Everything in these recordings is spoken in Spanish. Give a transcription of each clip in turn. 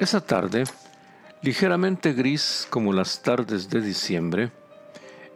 Esa tarde, ligeramente gris como las tardes de diciembre,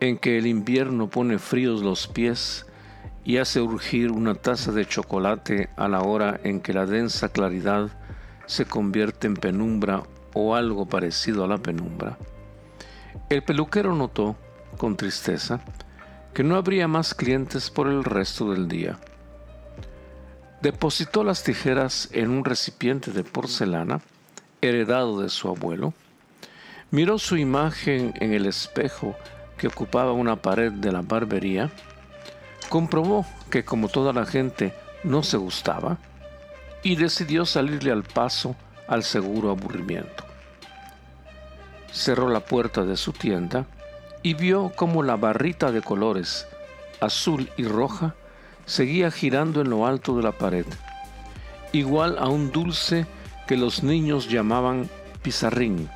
en que el invierno pone fríos los pies y hace urgir una taza de chocolate a la hora en que la densa claridad se convierte en penumbra o algo parecido a la penumbra. El peluquero notó, con tristeza, que no habría más clientes por el resto del día. Depositó las tijeras en un recipiente de porcelana heredado de su abuelo, miró su imagen en el espejo que ocupaba una pared de la barbería, comprobó que como toda la gente no se gustaba y decidió salirle al paso al seguro aburrimiento. Cerró la puerta de su tienda y vio como la barrita de colores azul y roja seguía girando en lo alto de la pared, igual a un dulce que los niños llamaban pizarrín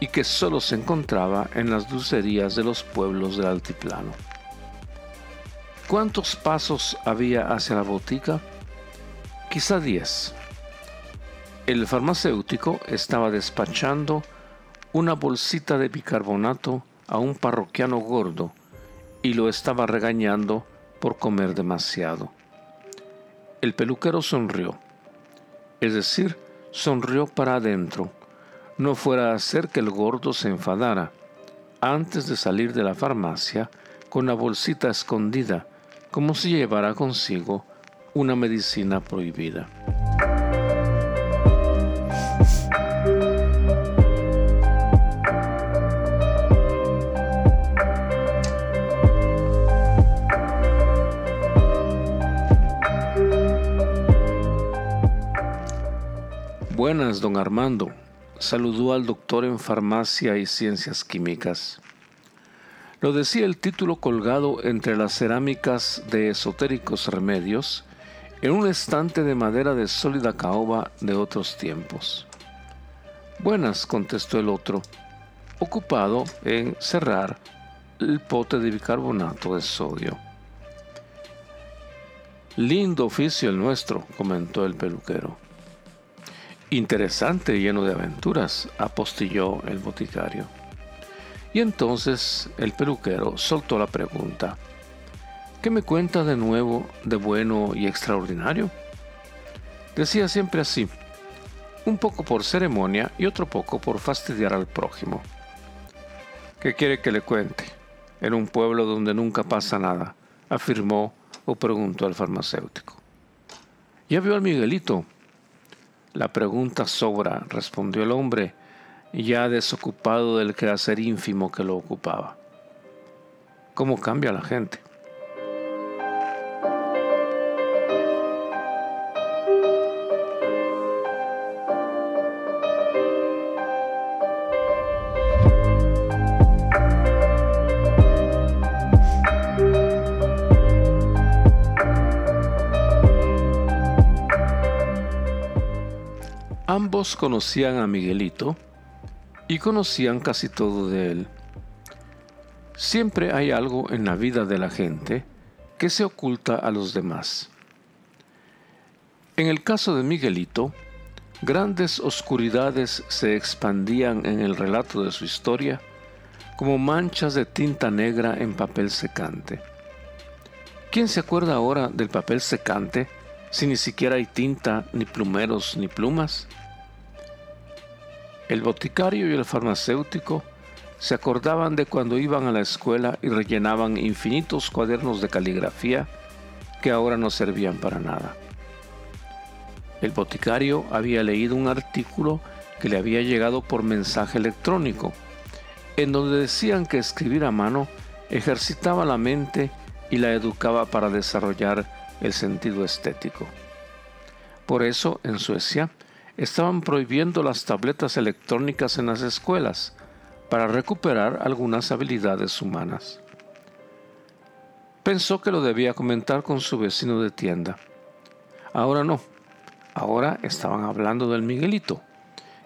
y que solo se encontraba en las dulcerías de los pueblos del altiplano. ¿Cuántos pasos había hacia la botica? Quizá diez. El farmacéutico estaba despachando una bolsita de bicarbonato a un parroquiano gordo y lo estaba regañando por comer demasiado. El peluquero sonrió, es decir, sonrió para adentro. No fuera a hacer que el gordo se enfadara. Antes de salir de la farmacia, con la bolsita escondida, como si llevara consigo una medicina prohibida. Buenas, don Armando. Saludó al doctor en farmacia y ciencias químicas. Lo decía el título colgado entre las cerámicas de esotéricos remedios en un estante de madera de sólida caoba de otros tiempos. Buenas, contestó el otro, ocupado en cerrar el pote de bicarbonato de sodio. Lindo oficio el nuestro, comentó el peluquero. Interesante y lleno de aventuras, apostilló el boticario. Y entonces el peluquero soltó la pregunta. ¿Qué me cuenta de nuevo de bueno y extraordinario? Decía siempre así, un poco por ceremonia y otro poco por fastidiar al prójimo. ¿Qué quiere que le cuente? En un pueblo donde nunca pasa nada, afirmó o preguntó el farmacéutico. ¿Ya vio al Miguelito? La pregunta sobra, respondió el hombre, ya desocupado del quehacer ínfimo que lo ocupaba. ¿Cómo cambia la gente? Ambos conocían a Miguelito y conocían casi todo de él. Siempre hay algo en la vida de la gente que se oculta a los demás. En el caso de Miguelito, grandes oscuridades se expandían en el relato de su historia como manchas de tinta negra en papel secante. ¿Quién se acuerda ahora del papel secante si ni siquiera hay tinta, ni plumeros, ni plumas? El boticario y el farmacéutico se acordaban de cuando iban a la escuela y rellenaban infinitos cuadernos de caligrafía que ahora no servían para nada. El boticario había leído un artículo que le había llegado por mensaje electrónico, en donde decían que escribir a mano ejercitaba la mente y la educaba para desarrollar el sentido estético. Por eso, en Suecia, estaban prohibiendo las tabletas electrónicas en las escuelas para recuperar algunas habilidades humanas. Pensó que lo debía comentar con su vecino de tienda. Ahora no. Ahora estaban hablando del Miguelito,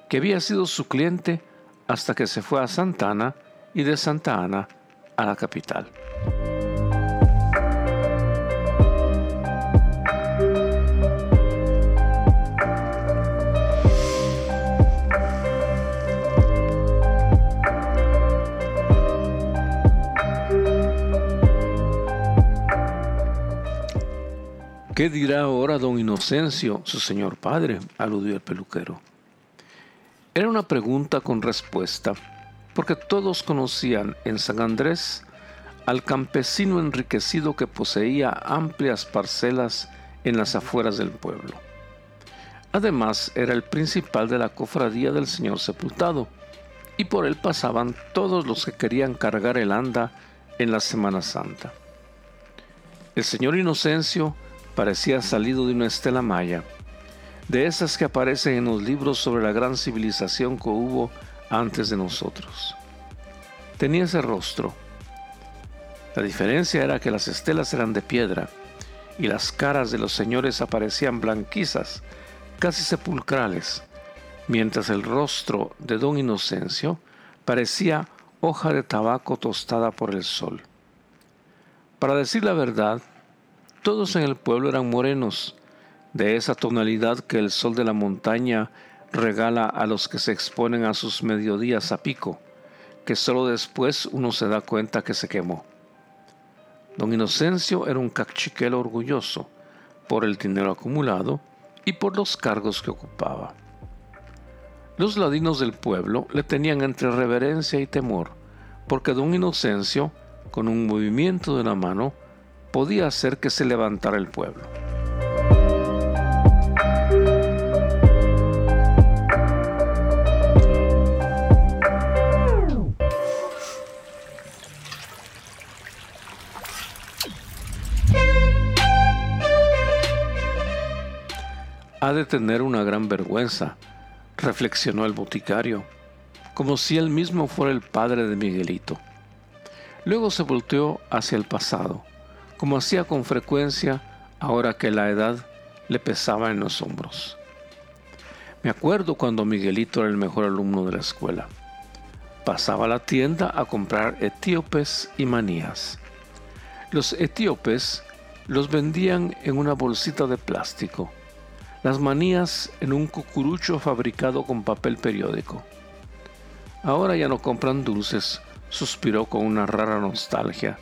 que había sido su cliente hasta que se fue a Santa Ana y de Santa Ana a la capital. ¿Qué dirá ahora don Inocencio, su señor padre? aludió el peluquero. Era una pregunta con respuesta, porque todos conocían en San Andrés al campesino enriquecido que poseía amplias parcelas en las afueras del pueblo. Además, era el principal de la cofradía del Señor Sepultado, y por él pasaban todos los que querían cargar el anda en la Semana Santa. El señor Inocencio parecía salido de una estela maya, de esas que aparecen en los libros sobre la gran civilización que hubo antes de nosotros. Tenía ese rostro. La diferencia era que las estelas eran de piedra y las caras de los señores aparecían blanquizas, casi sepulcrales, mientras el rostro de don Inocencio parecía hoja de tabaco tostada por el sol. Para decir la verdad, todos en el pueblo eran morenos, de esa tonalidad que el sol de la montaña regala a los que se exponen a sus mediodías a pico, que solo después uno se da cuenta que se quemó. Don Inocencio era un cachiquelo orgulloso por el dinero acumulado y por los cargos que ocupaba. Los ladinos del pueblo le tenían entre reverencia y temor, porque don Inocencio, con un movimiento de la mano, podía hacer que se levantara el pueblo. Ha de tener una gran vergüenza, reflexionó el boticario, como si él mismo fuera el padre de Miguelito. Luego se volteó hacia el pasado como hacía con frecuencia ahora que la edad le pesaba en los hombros. Me acuerdo cuando Miguelito era el mejor alumno de la escuela. Pasaba a la tienda a comprar etíopes y manías. Los etíopes los vendían en una bolsita de plástico, las manías en un cucurucho fabricado con papel periódico. Ahora ya no compran dulces, suspiró con una rara nostalgia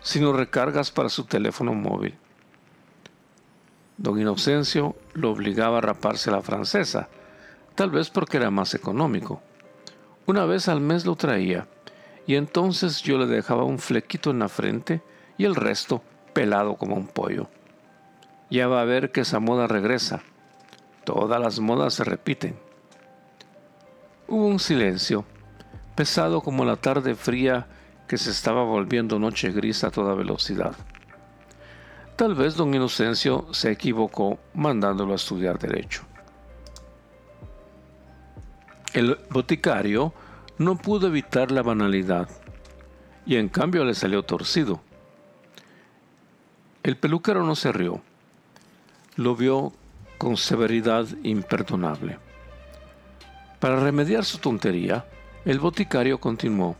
sino recargas para su teléfono móvil. Don Inocencio lo obligaba a raparse la francesa, tal vez porque era más económico. Una vez al mes lo traía, y entonces yo le dejaba un flequito en la frente y el resto pelado como un pollo. Ya va a ver que esa moda regresa. Todas las modas se repiten. Hubo un silencio, pesado como la tarde fría que se estaba volviendo noche gris a toda velocidad. Tal vez don Inocencio se equivocó mandándolo a estudiar derecho. El boticario no pudo evitar la banalidad y en cambio le salió torcido. El peluquero no se rió, lo vio con severidad imperdonable. Para remediar su tontería, el boticario continuó.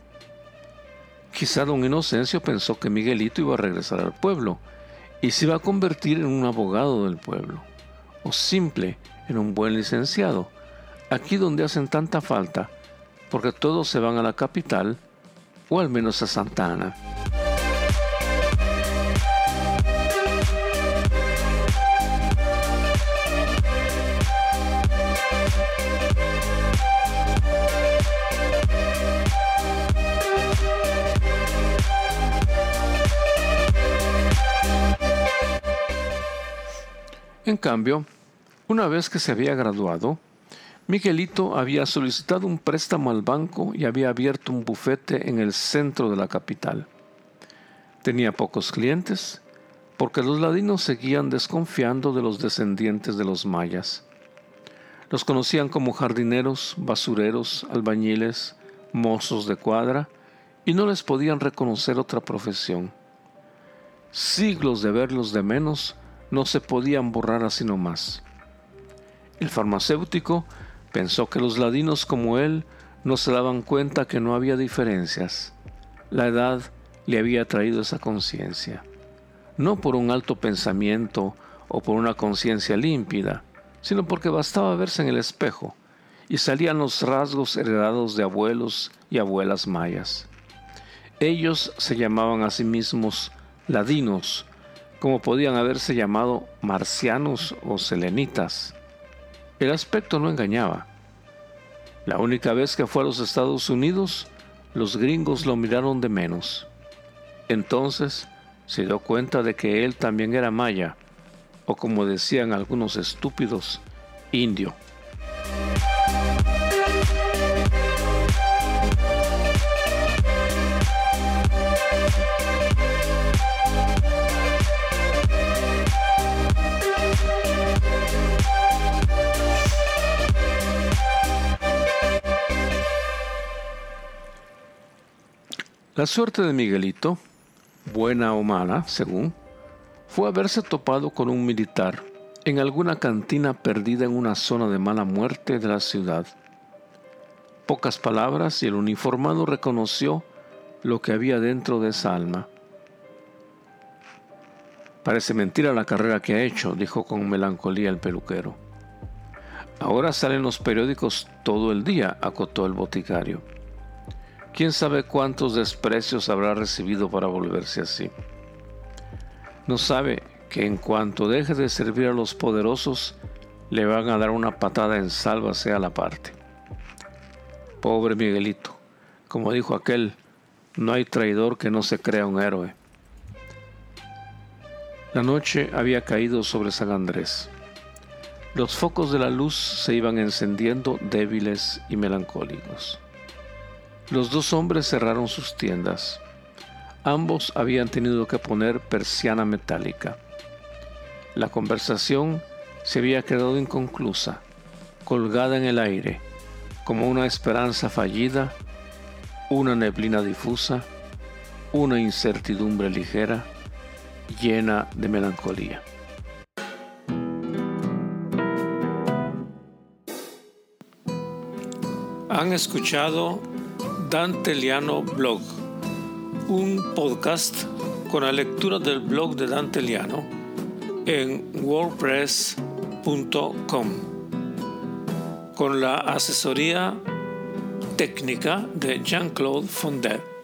Quizá don Inocencio pensó que Miguelito iba a regresar al pueblo y se iba a convertir en un abogado del pueblo, o simple en un buen licenciado, aquí donde hacen tanta falta, porque todos se van a la capital o al menos a Santa Ana. En cambio, una vez que se había graduado, Miguelito había solicitado un préstamo al banco y había abierto un bufete en el centro de la capital. Tenía pocos clientes, porque los ladinos seguían desconfiando de los descendientes de los mayas. Los conocían como jardineros, basureros, albañiles, mozos de cuadra, y no les podían reconocer otra profesión. Siglos de verlos de menos no se podían borrar así nomás. El farmacéutico pensó que los ladinos como él no se daban cuenta que no había diferencias. La edad le había traído esa conciencia, no por un alto pensamiento o por una conciencia límpida, sino porque bastaba verse en el espejo y salían los rasgos heredados de abuelos y abuelas mayas. Ellos se llamaban a sí mismos ladinos, como podían haberse llamado marcianos o selenitas. El aspecto no engañaba. La única vez que fue a los Estados Unidos, los gringos lo miraron de menos. Entonces se dio cuenta de que él también era maya, o como decían algunos estúpidos, indio. La suerte de Miguelito, buena o mala, según, fue haberse topado con un militar en alguna cantina perdida en una zona de mala muerte de la ciudad. Pocas palabras y el uniformado reconoció lo que había dentro de esa alma. Parece mentira la carrera que ha hecho, dijo con melancolía el peluquero. Ahora salen los periódicos todo el día, acotó el boticario. ¿Quién sabe cuántos desprecios habrá recibido para volverse así? No sabe que en cuanto deje de servir a los poderosos, le van a dar una patada en salva sea la parte. Pobre Miguelito, como dijo aquel, no hay traidor que no se crea un héroe. La noche había caído sobre San Andrés. Los focos de la luz se iban encendiendo débiles y melancólicos. Los dos hombres cerraron sus tiendas. Ambos habían tenido que poner persiana metálica. La conversación se había quedado inconclusa, colgada en el aire, como una esperanza fallida, una neblina difusa, una incertidumbre ligera, llena de melancolía. Han escuchado Dante Liano Blog, un podcast con la lectura del blog de Dante Liano en wordpress.com, con la asesoría técnica de Jean-Claude Fondet.